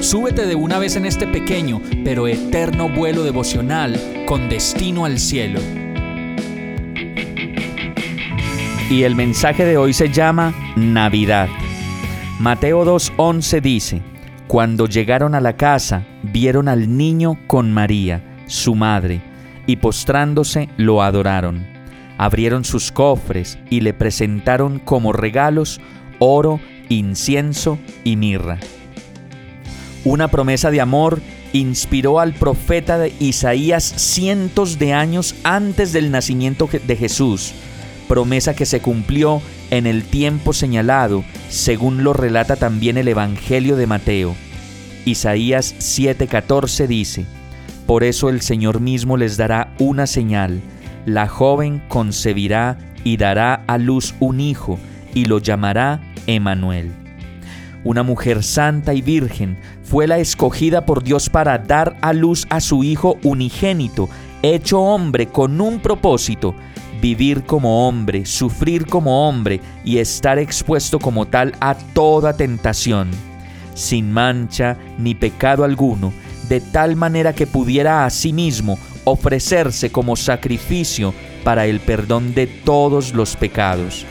súbete de una vez en este pequeño pero eterno vuelo devocional con destino al cielo. Y el mensaje de hoy se llama Navidad. Mateo 2.11 dice, Cuando llegaron a la casa, vieron al niño con María su madre, y postrándose lo adoraron. Abrieron sus cofres y le presentaron como regalos oro, incienso y mirra. Una promesa de amor inspiró al profeta de Isaías cientos de años antes del nacimiento de Jesús, promesa que se cumplió en el tiempo señalado, según lo relata también el Evangelio de Mateo. Isaías 7:14 dice, por eso el Señor mismo les dará una señal. La joven concebirá y dará a luz un hijo y lo llamará Emanuel. Una mujer santa y virgen fue la escogida por Dios para dar a luz a su hijo unigénito, hecho hombre con un propósito, vivir como hombre, sufrir como hombre y estar expuesto como tal a toda tentación. Sin mancha ni pecado alguno, de tal manera que pudiera a sí mismo ofrecerse como sacrificio para el perdón de todos los pecados.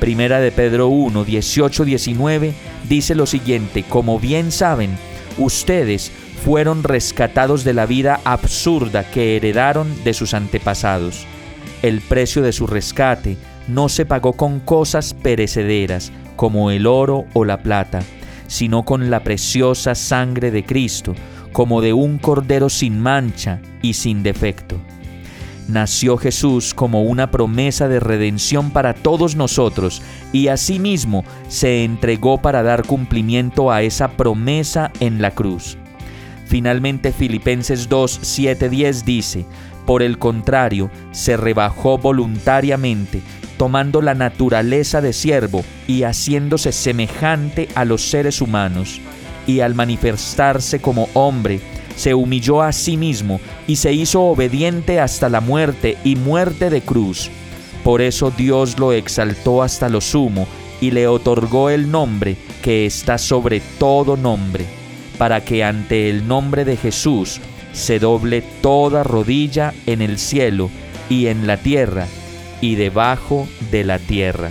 Primera de Pedro 1, 18, 19 dice lo siguiente, como bien saben, ustedes fueron rescatados de la vida absurda que heredaron de sus antepasados. El precio de su rescate no se pagó con cosas perecederas como el oro o la plata, sino con la preciosa sangre de Cristo, como de un cordero sin mancha y sin defecto. Nació Jesús como una promesa de redención para todos nosotros y asimismo se entregó para dar cumplimiento a esa promesa en la cruz. Finalmente Filipenses 2, 7, 10 dice, por el contrario, se rebajó voluntariamente, tomando la naturaleza de siervo y haciéndose semejante a los seres humanos y al manifestarse como hombre, se humilló a sí mismo y se hizo obediente hasta la muerte y muerte de cruz. Por eso Dios lo exaltó hasta lo sumo y le otorgó el nombre que está sobre todo nombre, para que ante el nombre de Jesús se doble toda rodilla en el cielo y en la tierra y debajo de la tierra.